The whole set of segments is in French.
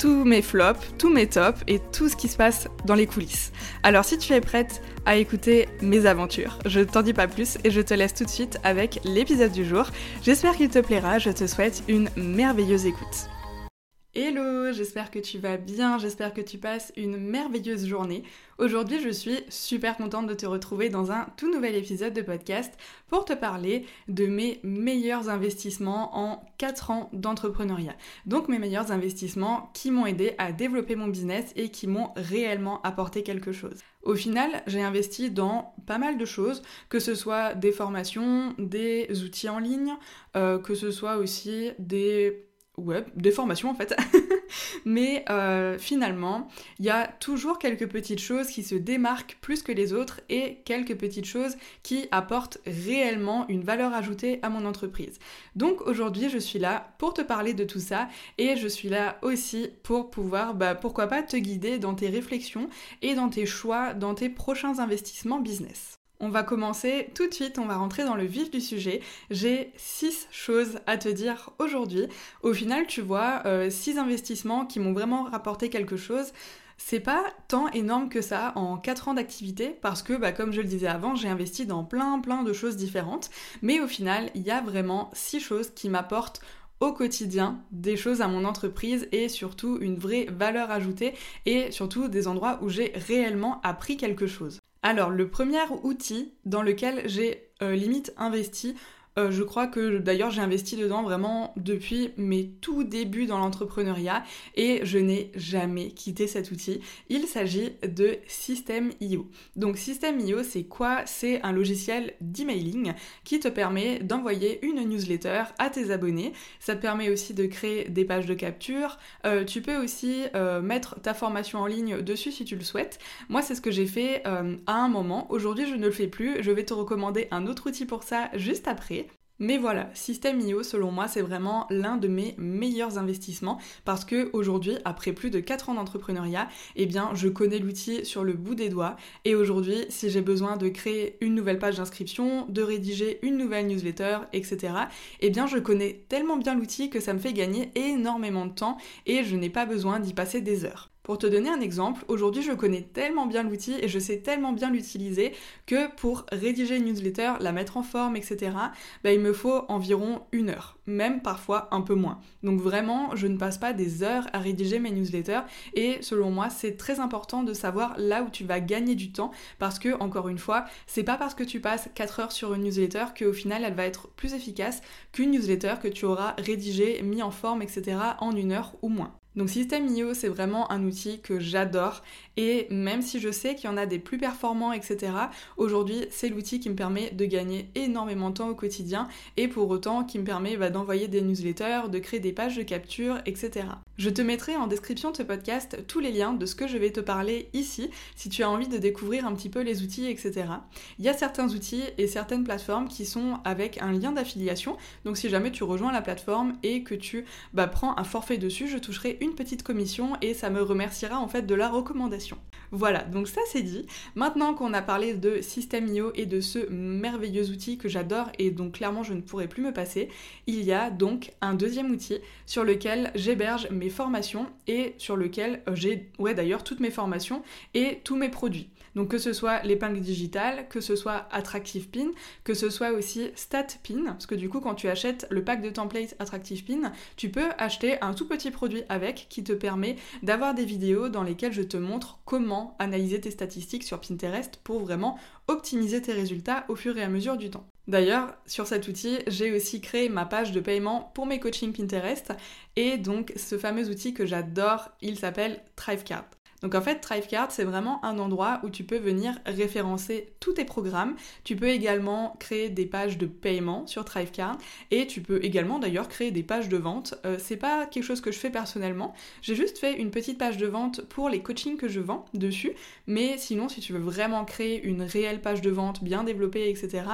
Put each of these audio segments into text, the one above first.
tous mes flops, tous mes tops et tout ce qui se passe dans les coulisses. Alors si tu es prête à écouter mes aventures, je t'en dis pas plus et je te laisse tout de suite avec l'épisode du jour. J'espère qu'il te plaira, je te souhaite une merveilleuse écoute. Hello, j'espère que tu vas bien, j'espère que tu passes une merveilleuse journée. Aujourd'hui, je suis super contente de te retrouver dans un tout nouvel épisode de podcast pour te parler de mes meilleurs investissements en 4 ans d'entrepreneuriat. Donc mes meilleurs investissements qui m'ont aidé à développer mon business et qui m'ont réellement apporté quelque chose. Au final, j'ai investi dans pas mal de choses, que ce soit des formations, des outils en ligne, euh, que ce soit aussi des ouais, des formations en fait. Mais euh, finalement, il y a toujours quelques petites choses qui se démarquent plus que les autres et quelques petites choses qui apportent réellement une valeur ajoutée à mon entreprise. Donc aujourd'hui, je suis là pour te parler de tout ça et je suis là aussi pour pouvoir, bah, pourquoi pas, te guider dans tes réflexions et dans tes choix, dans tes prochains investissements business. On va commencer tout de suite, on va rentrer dans le vif du sujet. J'ai six choses à te dire aujourd'hui. Au final, tu vois, euh, six investissements qui m'ont vraiment rapporté quelque chose. C'est pas tant énorme que ça en 4 ans d'activité parce que, bah, comme je le disais avant, j'ai investi dans plein plein de choses différentes. Mais au final, il y a vraiment six choses qui m'apportent au quotidien des choses à mon entreprise et surtout une vraie valeur ajoutée et surtout des endroits où j'ai réellement appris quelque chose. Alors, le premier outil dans lequel j'ai euh, limite investi euh, je crois que d'ailleurs j'ai investi dedans vraiment depuis mes tout débuts dans l'entrepreneuriat et je n'ai jamais quitté cet outil. Il s'agit de System.io. Donc System.io c'est quoi? C'est un logiciel d'emailing qui te permet d'envoyer une newsletter à tes abonnés. Ça te permet aussi de créer des pages de capture. Euh, tu peux aussi euh, mettre ta formation en ligne dessus si tu le souhaites. Moi c'est ce que j'ai fait à un moment. Aujourd'hui je ne le fais plus. Je vais te recommander un autre outil pour ça juste après. Mais voilà, System.io, selon moi, c'est vraiment l'un de mes meilleurs investissements parce que aujourd'hui, après plus de 4 ans d'entrepreneuriat, eh bien, je connais l'outil sur le bout des doigts. Et aujourd'hui, si j'ai besoin de créer une nouvelle page d'inscription, de rédiger une nouvelle newsletter, etc., eh bien, je connais tellement bien l'outil que ça me fait gagner énormément de temps et je n'ai pas besoin d'y passer des heures. Pour te donner un exemple, aujourd'hui je connais tellement bien l'outil et je sais tellement bien l'utiliser que pour rédiger une newsletter, la mettre en forme, etc., bah, il me faut environ une heure, même parfois un peu moins. Donc vraiment, je ne passe pas des heures à rédiger mes newsletters et selon moi, c'est très important de savoir là où tu vas gagner du temps parce que, encore une fois, c'est pas parce que tu passes 4 heures sur une newsletter qu'au final elle va être plus efficace qu'une newsletter que tu auras rédigée, mis en forme, etc. en une heure ou moins. Donc System.io, c'est vraiment un outil que j'adore et même si je sais qu'il y en a des plus performants, etc., aujourd'hui, c'est l'outil qui me permet de gagner énormément de temps au quotidien et pour autant qui me permet bah, d'envoyer des newsletters, de créer des pages de capture, etc. Je te mettrai en description de ce podcast tous les liens de ce que je vais te parler ici si tu as envie de découvrir un petit peu les outils, etc. Il y a certains outils et certaines plateformes qui sont avec un lien d'affiliation, donc si jamais tu rejoins la plateforme et que tu bah, prends un forfait dessus, je toucherai une petite commission et ça me remerciera en fait de la recommandation. Voilà, donc ça c'est dit. Maintenant qu'on a parlé de System.io et de ce merveilleux outil que j'adore et dont clairement je ne pourrais plus me passer, il y a donc un deuxième outil sur lequel j'héberge mes formations et sur lequel j'ai, ouais d'ailleurs, toutes mes formations et tous mes produits. Donc que ce soit l'épingle digitale, que ce soit Attractive Pin, que ce soit aussi Stat Pin, parce que du coup quand tu achètes le pack de templates Attractive Pin, tu peux acheter un tout petit produit avec qui te permet d'avoir des vidéos dans lesquelles je te montre comment analyser tes statistiques sur Pinterest pour vraiment optimiser tes résultats au fur et à mesure du temps. D'ailleurs, sur cet outil, j'ai aussi créé ma page de paiement pour mes coachings Pinterest et donc ce fameux outil que j'adore, il s'appelle Thrivecard. Donc en fait, Thrivecard, c'est vraiment un endroit où tu peux venir référencer tous tes programmes. Tu peux également créer des pages de paiement sur Thrivecard et tu peux également d'ailleurs créer des pages de vente. Euh, c'est pas quelque chose que je fais personnellement. J'ai juste fait une petite page de vente pour les coachings que je vends dessus. Mais sinon, si tu veux vraiment créer une réelle page de vente bien développée, etc.,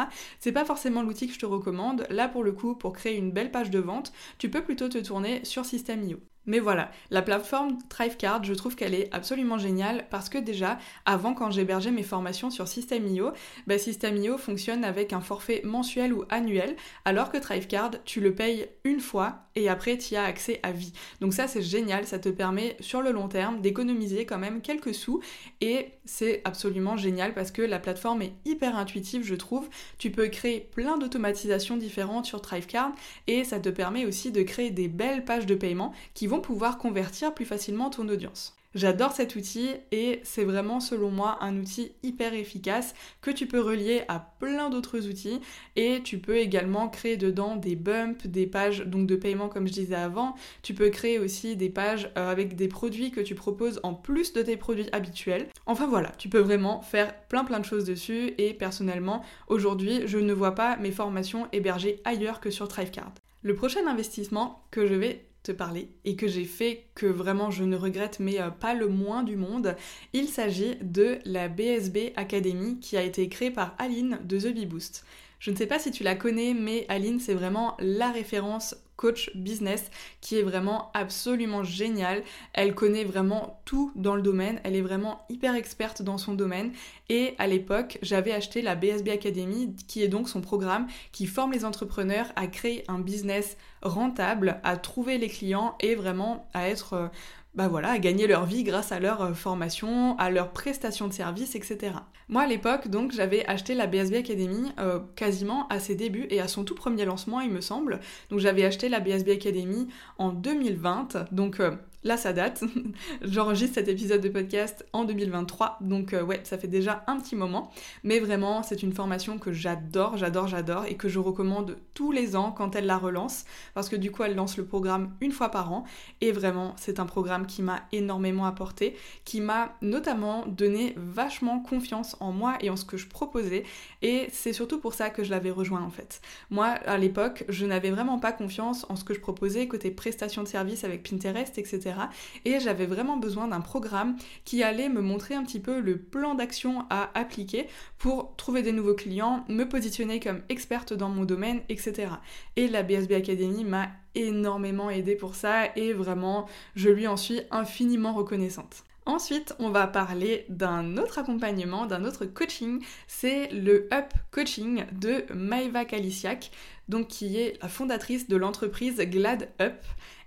c'est pas forcément l'outil que je te recommande. Là, pour le coup, pour créer une belle page de vente, tu peux plutôt te tourner sur System.io. Mais voilà, la plateforme Thrivecard, je trouve qu'elle est absolument géniale parce que déjà, avant quand j'hébergeais mes formations sur System.io, bah System.io fonctionne avec un forfait mensuel ou annuel, alors que Thrivecard, tu le payes une fois et après tu as accès à vie. Donc ça c'est génial, ça te permet sur le long terme d'économiser quand même quelques sous et c'est absolument génial parce que la plateforme est hyper intuitive je trouve. Tu peux créer plein d'automatisations différentes sur Thrivecard et ça te permet aussi de créer des belles pages de paiement qui vont pouvoir convertir plus facilement ton audience. J'adore cet outil et c'est vraiment selon moi un outil hyper efficace que tu peux relier à plein d'autres outils et tu peux également créer dedans des bumps, des pages donc de paiement comme je disais avant. Tu peux créer aussi des pages euh, avec des produits que tu proposes en plus de tes produits habituels. Enfin voilà, tu peux vraiment faire plein plein de choses dessus et personnellement aujourd'hui je ne vois pas mes formations hébergées ailleurs que sur Thrivecard. Le prochain investissement que je vais parler et que j'ai fait que vraiment je ne regrette mais euh, pas le moins du monde. Il s'agit de la BSB Academy qui a été créée par Aline de The Bee Boost. Je ne sais pas si tu la connais, mais Aline, c'est vraiment la référence coach business qui est vraiment absolument géniale. Elle connaît vraiment tout dans le domaine, elle est vraiment hyper experte dans son domaine et à l'époque j'avais acheté la BSB Academy qui est donc son programme qui forme les entrepreneurs à créer un business rentable, à trouver les clients et vraiment à être euh, bah voilà, à gagner leur vie grâce à leur euh, formation, à leur prestation de services, etc. Moi à l'époque, donc, j'avais acheté la BSB Academy euh, quasiment à ses débuts et à son tout premier lancement, il me semble. Donc j'avais acheté la BSB Academy en 2020, donc euh, Là, ça date. J'enregistre cet épisode de podcast en 2023, donc euh, ouais, ça fait déjà un petit moment. Mais vraiment, c'est une formation que j'adore, j'adore, j'adore et que je recommande tous les ans quand elle la relance, parce que du coup, elle lance le programme une fois par an. Et vraiment, c'est un programme qui m'a énormément apporté, qui m'a notamment donné vachement confiance en moi et en ce que je proposais. Et c'est surtout pour ça que je l'avais rejoint en fait. Moi, à l'époque, je n'avais vraiment pas confiance en ce que je proposais côté prestation de service avec Pinterest, etc. Et j'avais vraiment besoin d'un programme qui allait me montrer un petit peu le plan d'action à appliquer pour trouver des nouveaux clients, me positionner comme experte dans mon domaine, etc. Et la BSB Academy m'a énormément aidé pour ça et vraiment je lui en suis infiniment reconnaissante. Ensuite, on va parler d'un autre accompagnement, d'un autre coaching, c'est le Up Coaching de Maeva Kalisiak, donc qui est la fondatrice de l'entreprise Glad Up.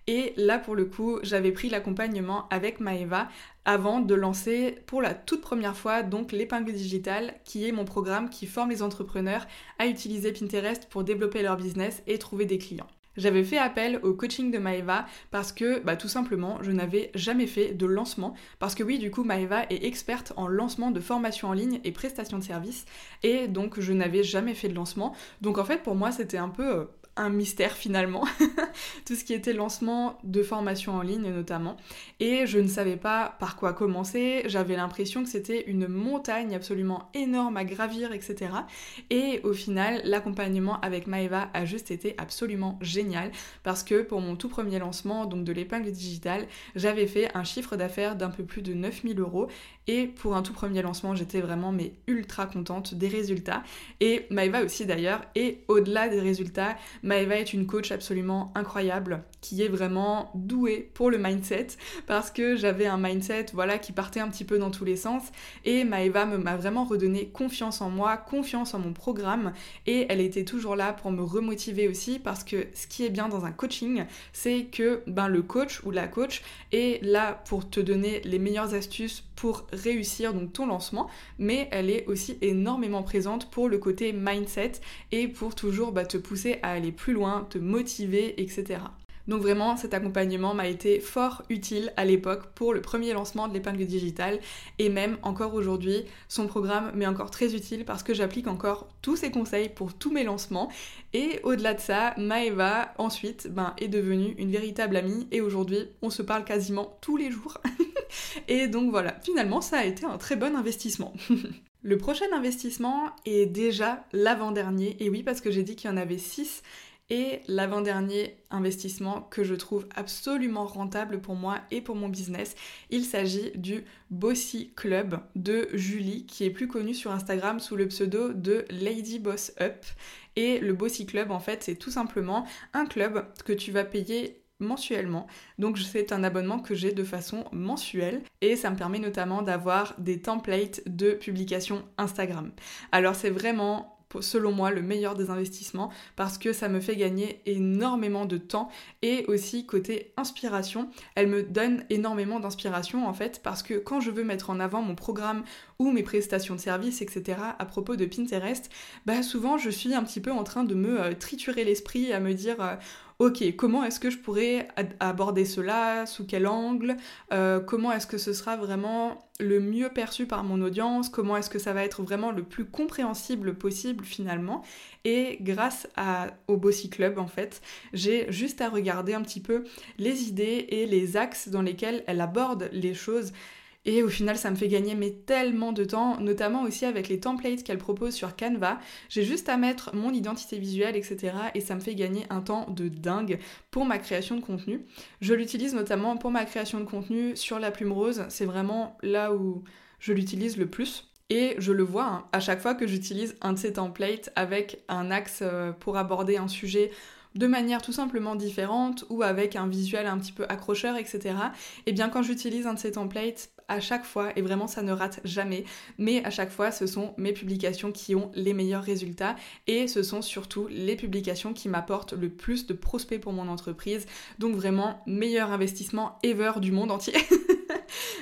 Et là, pour le coup, j'avais pris l'accompagnement avec Maeva avant de lancer pour la toute première fois donc l'épingle digitale qui est mon programme qui forme les entrepreneurs à utiliser Pinterest pour développer leur business et trouver des clients. J'avais fait appel au coaching de Maeva parce que bah, tout simplement je n'avais jamais fait de lancement. Parce que oui du coup Maeva est experte en lancement de formation en ligne et prestation de services. Et donc je n'avais jamais fait de lancement. Donc en fait pour moi c'était un peu euh, un mystère finalement, tout ce qui était lancement de formation en ligne notamment. Et je ne savais pas par quoi commencer, j'avais l'impression que c'était une montagne absolument énorme à gravir, etc. Et au final, l'accompagnement avec Maeva a juste été absolument génial parce que pour mon tout premier lancement, donc de l'épingle digitale, j'avais fait un chiffre d'affaires d'un peu plus de 9000 euros et pour un tout premier lancement, j'étais vraiment mais ultra contente des résultats. Et Maeva aussi d'ailleurs, et au-delà des résultats, Maeva est une coach absolument incroyable qui est vraiment douée pour le mindset parce que j'avais un mindset voilà qui partait un petit peu dans tous les sens. Et Maeva m'a vraiment redonné confiance en moi, confiance en mon programme. Et elle était toujours là pour me remotiver aussi parce que ce qui est bien dans un coaching, c'est que ben le coach ou la coach est là pour te donner les meilleures astuces pour réussir donc ton lancement, mais elle est aussi énormément présente pour le côté mindset et pour toujours bah, te pousser à aller plus loin, te motiver, etc. Donc vraiment, cet accompagnement m'a été fort utile à l'époque pour le premier lancement de l'épingle digitale et même encore aujourd'hui, son programme m'est encore très utile parce que j'applique encore tous ses conseils pour tous mes lancements. Et au-delà de ça, Maeva ensuite ben, est devenue une véritable amie et aujourd'hui, on se parle quasiment tous les jours. et donc voilà, finalement, ça a été un très bon investissement. Le prochain investissement est déjà l'avant-dernier, et oui parce que j'ai dit qu'il y en avait 6 et l'avant-dernier investissement que je trouve absolument rentable pour moi et pour mon business, il s'agit du Bossy Club de Julie, qui est plus connue sur Instagram sous le pseudo de Lady Boss Up. Et le Bossy Club, en fait, c'est tout simplement un club que tu vas payer mensuellement. Donc c'est un abonnement que j'ai de façon mensuelle et ça me permet notamment d'avoir des templates de publication Instagram. Alors c'est vraiment selon moi le meilleur des investissements parce que ça me fait gagner énormément de temps et aussi côté inspiration, elle me donne énormément d'inspiration en fait parce que quand je veux mettre en avant mon programme ou mes prestations de services, etc. à propos de Pinterest, bah souvent je suis un petit peu en train de me euh, triturer l'esprit à me dire euh, ok, comment est-ce que je pourrais aborder cela, sous quel angle, euh, comment est-ce que ce sera vraiment le mieux perçu par mon audience, comment est-ce que ça va être vraiment le plus compréhensible possible finalement? Et grâce au Bossy Club, en fait, j'ai juste à regarder un petit peu les idées et les axes dans lesquels elle aborde les choses et au final, ça me fait gagner mais tellement de temps, notamment aussi avec les templates qu'elle propose sur Canva. J'ai juste à mettre mon identité visuelle, etc. Et ça me fait gagner un temps de dingue pour ma création de contenu. Je l'utilise notamment pour ma création de contenu sur la plume rose. C'est vraiment là où je l'utilise le plus. Et je le vois hein, à chaque fois que j'utilise un de ces templates avec un axe euh, pour aborder un sujet de manière tout simplement différente ou avec un visuel un petit peu accrocheur, etc. Et eh bien quand j'utilise un de ces templates, à chaque fois, et vraiment ça ne rate jamais, mais à chaque fois ce sont mes publications qui ont les meilleurs résultats et ce sont surtout les publications qui m'apportent le plus de prospects pour mon entreprise. Donc vraiment meilleur investissement ever du monde entier.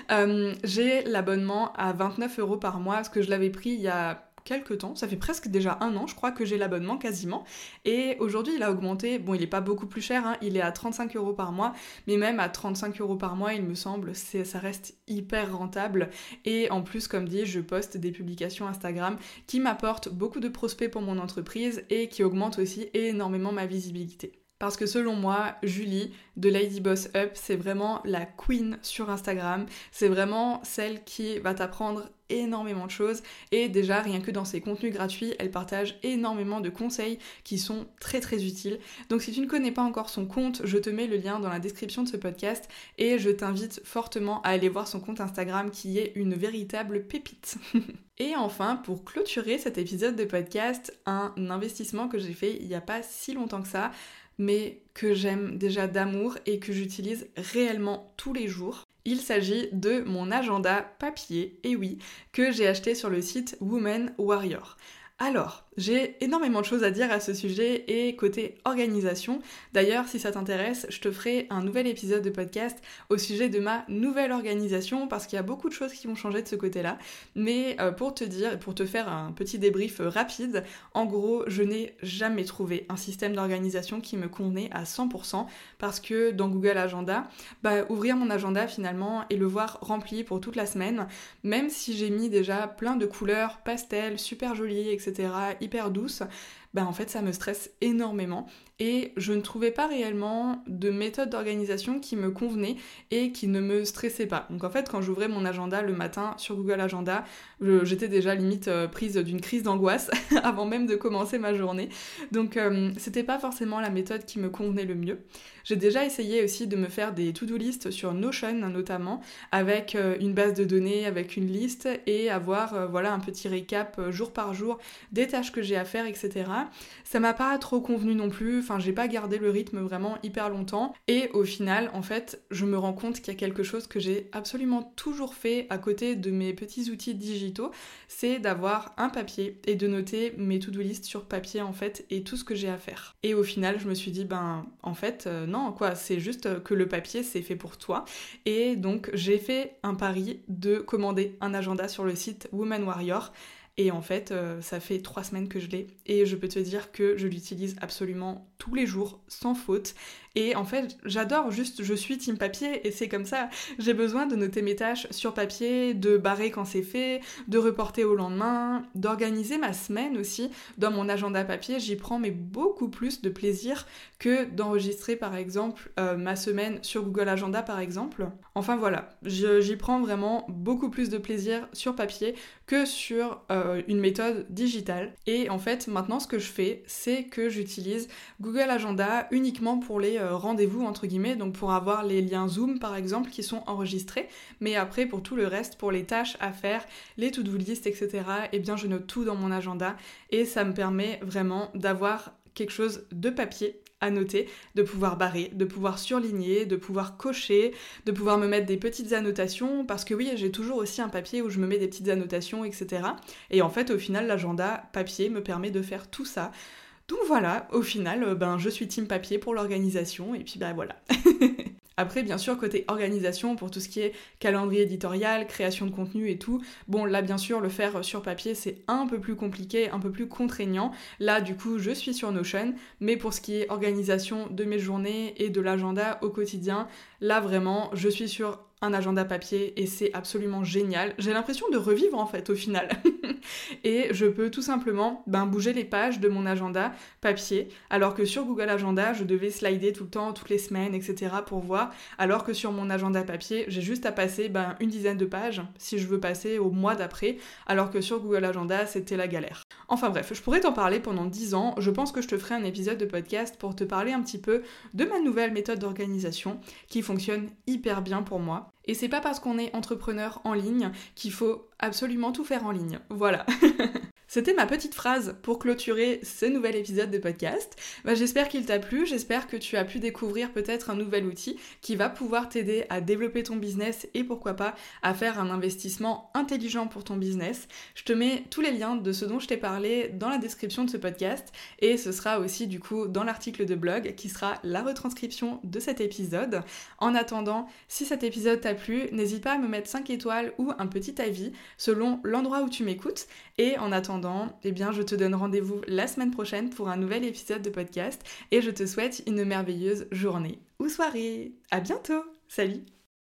Euh, j'ai l'abonnement à 29 euros par mois, parce que je l'avais pris il y a quelques temps, ça fait presque déjà un an, je crois que j'ai l'abonnement quasiment. Et aujourd'hui, il a augmenté. Bon, il est pas beaucoup plus cher, hein, il est à 35 euros par mois, mais même à 35 euros par mois, il me semble, ça reste hyper rentable. Et en plus, comme dit, je poste des publications Instagram qui m'apportent beaucoup de prospects pour mon entreprise et qui augmentent aussi énormément ma visibilité. Parce que selon moi, Julie de Lady Boss Up, c'est vraiment la queen sur Instagram. C'est vraiment celle qui va t'apprendre énormément de choses. Et déjà rien que dans ses contenus gratuits elle partage énormément de conseils qui sont très très utiles. Donc si tu ne connais pas encore son compte je te mets le lien dans la description de ce podcast et je t'invite fortement à aller voir son compte Instagram qui est une véritable pépite. Et enfin, pour clôturer cet épisode de podcast, un investissement que j'ai fait il n'y a pas si longtemps que ça, mais que j'aime déjà d'amour et que j'utilise réellement tous les jours. Il s'agit de mon agenda papier, et oui, que j'ai acheté sur le site Woman Warrior. Alors, j'ai énormément de choses à dire à ce sujet et côté organisation. D'ailleurs, si ça t'intéresse, je te ferai un nouvel épisode de podcast au sujet de ma nouvelle organisation parce qu'il y a beaucoup de choses qui vont changer de ce côté-là. Mais euh, pour te dire, pour te faire un petit débrief rapide, en gros, je n'ai jamais trouvé un système d'organisation qui me convenait à 100% parce que dans Google Agenda, bah, ouvrir mon agenda finalement et le voir rempli pour toute la semaine, même si j'ai mis déjà plein de couleurs pastel, super jolies, etc hyper douce, ben en fait ça me stresse énormément et je ne trouvais pas réellement de méthode d'organisation qui me convenait et qui ne me stressait pas. Donc en fait quand j'ouvrais mon agenda le matin sur Google Agenda, j'étais déjà limite euh, prise d'une crise d'angoisse avant même de commencer ma journée. Donc euh, c'était pas forcément la méthode qui me convenait le mieux. J'ai déjà essayé aussi de me faire des to-do list sur Notion notamment avec euh, une base de données, avec une liste et avoir voilà un petit récap jour par jour des tâches que j'ai à faire, etc. Ça m'a pas trop convenu non plus Enfin, j'ai pas gardé le rythme vraiment hyper longtemps. Et au final, en fait, je me rends compte qu'il y a quelque chose que j'ai absolument toujours fait à côté de mes petits outils digitaux, c'est d'avoir un papier et de noter mes to-do list sur papier en fait et tout ce que j'ai à faire. Et au final, je me suis dit ben en fait euh, non quoi, c'est juste que le papier c'est fait pour toi. Et donc j'ai fait un pari de commander un agenda sur le site Woman Warrior. Et en fait, euh, ça fait trois semaines que je l'ai. Et je peux te dire que je l'utilise absolument tous les jours, sans faute. Et en fait, j'adore juste, je suis team papier et c'est comme ça. J'ai besoin de noter mes tâches sur papier, de barrer quand c'est fait, de reporter au lendemain, d'organiser ma semaine aussi dans mon agenda papier. J'y prends mais beaucoup plus de plaisir que d'enregistrer par exemple euh, ma semaine sur Google Agenda par exemple. Enfin voilà, j'y prends vraiment beaucoup plus de plaisir sur papier que sur euh, une méthode digitale. Et en fait, maintenant ce que je fais, c'est que j'utilise Google Agenda uniquement pour les euh, rendez-vous entre guillemets, donc pour avoir les liens Zoom par exemple qui sont enregistrés, mais après pour tout le reste, pour les tâches à faire, les to-do list, etc., eh bien je note tout dans mon agenda et ça me permet vraiment d'avoir quelque chose de papier à noter, de pouvoir barrer, de pouvoir surligner, de pouvoir cocher, de pouvoir me mettre des petites annotations, parce que oui, j'ai toujours aussi un papier où je me mets des petites annotations, etc. Et en fait, au final, l'agenda papier me permet de faire tout ça. Donc voilà, au final, euh, ben, je suis team papier pour l'organisation, et puis ben voilà. Après, bien sûr, côté organisation, pour tout ce qui est calendrier éditorial, création de contenu et tout, bon, là, bien sûr, le faire sur papier, c'est un peu plus compliqué, un peu plus contraignant. Là, du coup, je suis sur Notion, mais pour ce qui est organisation de mes journées et de l'agenda au quotidien, là, vraiment, je suis sur un agenda papier et c'est absolument génial. J'ai l'impression de revivre en fait au final. et je peux tout simplement ben, bouger les pages de mon agenda papier alors que sur Google Agenda je devais slider tout le temps, toutes les semaines, etc. pour voir alors que sur mon agenda papier j'ai juste à passer ben, une dizaine de pages si je veux passer au mois d'après alors que sur Google Agenda c'était la galère. Enfin bref, je pourrais t'en parler pendant 10 ans. Je pense que je te ferai un épisode de podcast pour te parler un petit peu de ma nouvelle méthode d'organisation qui fonctionne hyper bien pour moi. Et c'est pas parce qu'on est entrepreneur en ligne qu'il faut absolument tout faire en ligne. Voilà. C'était ma petite phrase pour clôturer ce nouvel épisode de podcast. Bah, j'espère qu'il t'a plu, j'espère que tu as pu découvrir peut-être un nouvel outil qui va pouvoir t'aider à développer ton business et pourquoi pas à faire un investissement intelligent pour ton business. Je te mets tous les liens de ce dont je t'ai parlé dans la description de ce podcast et ce sera aussi du coup dans l'article de blog qui sera la retranscription de cet épisode. En attendant, si cet épisode t'a plu, n'hésite pas à me mettre 5 étoiles ou un petit avis selon l'endroit où tu m'écoutes et en attendant eh bien, je te donne rendez-vous la semaine prochaine pour un nouvel épisode de podcast et je te souhaite une merveilleuse journée ou soirée. À bientôt. Salut.